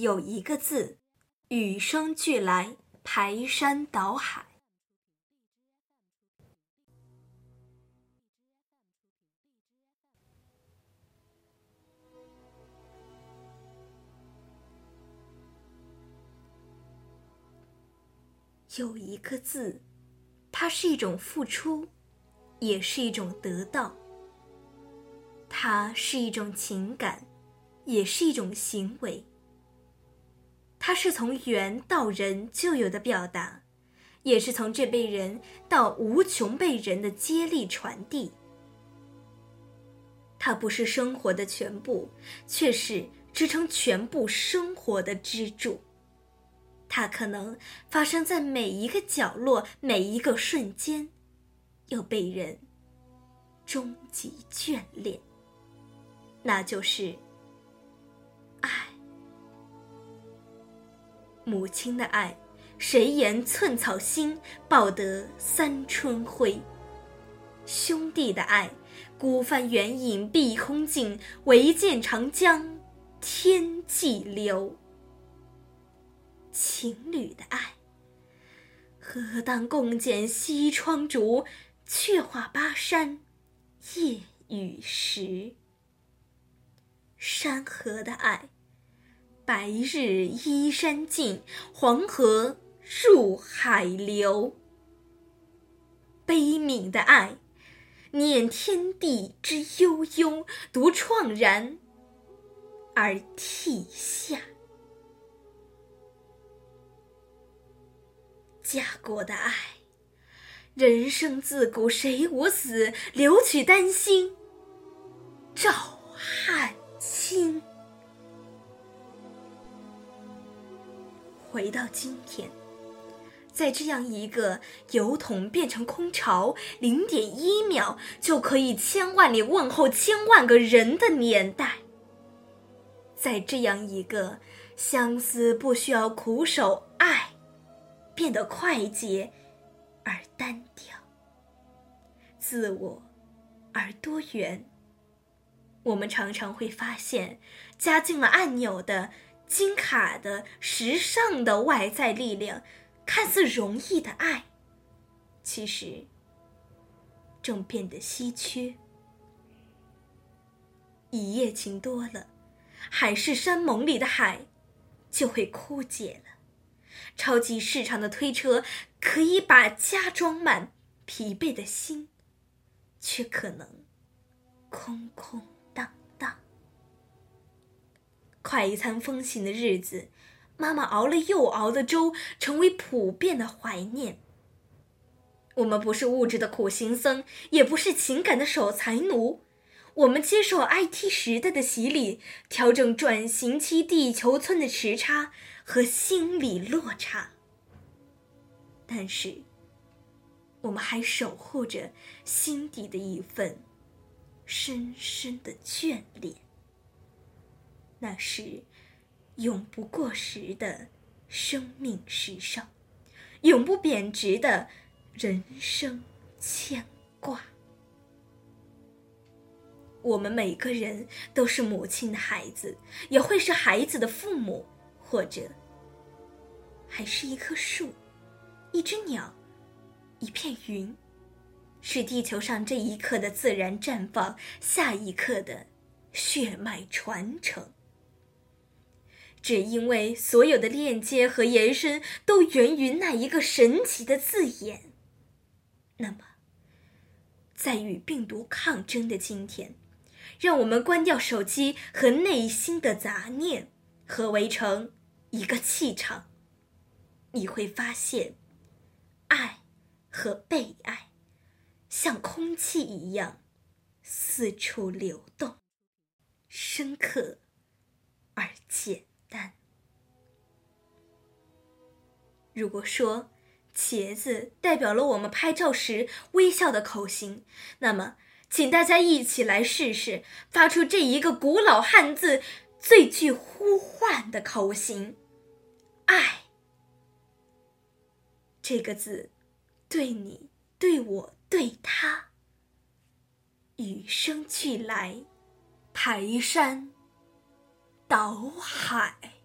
有一个字，与生俱来，排山倒海。有一个字，它是一种付出，也是一种得到。它是一种情感，也是一种行为。它是从猿到人就有的表达，也是从这辈人到无穷辈人的接力传递。它不是生活的全部，却是支撑全部生活的支柱。它可能发生在每一个角落，每一个瞬间，又被人终极眷恋。那就是母亲的爱，谁言寸草心，报得三春晖？兄弟的爱，孤帆远影碧空尽，唯见长江天际流。情侣的爱，何当共剪西窗烛，却话巴山夜雨时。山河的爱，白日依山尽，黄河入海流。悲悯的爱，念天地之悠悠，独怆然而涕下。家国的爱，人生自古谁无死，留取丹心回到今天，在这样一个油桶变成空巢，零点一秒就可以千万里问候千万个人的年代，在这样一个相思不需要苦守爱。变得快捷而单调，自我而多元。我们常常会发现，加进了按钮的、金卡的、时尚的外在力量，看似容易的爱，其实正变得稀缺。一夜情多了，海誓山盟里的海就会枯竭了。超级市场的推车可以把家装满，疲惫的心却可能空空。快餐风行的日子，妈妈熬了又熬的粥成为普遍的怀念。我们不是物质的苦行僧，也不是情感的守财奴，我们接受 IT 时代的洗礼，调整转型期地球村的时差。和心理落差，但是我们还守护着心底的一份深深的眷恋。那是永不过时的生命时尚，永不贬值的人生牵挂。我们每个人都是母亲的孩子，也会是孩子的父母。或者，还是一棵树，一只鸟，一片云，是地球上这一刻的自然绽放，下一刻的血脉传承。只因为所有的链接和延伸都源于那一个神奇的字眼。那么，在与病毒抗争的今天，让我们关掉手机和内心的杂念，合围成。一个气场，你会发现，爱和被爱像空气一样四处流动，深刻而简但。如果说茄子代表了我们拍照时微笑的口型，那么，请大家一起来试试发出这一个古老汉字。最具呼唤的口型，“爱”这个字，对你、对我、对他，与生俱来，排山倒海。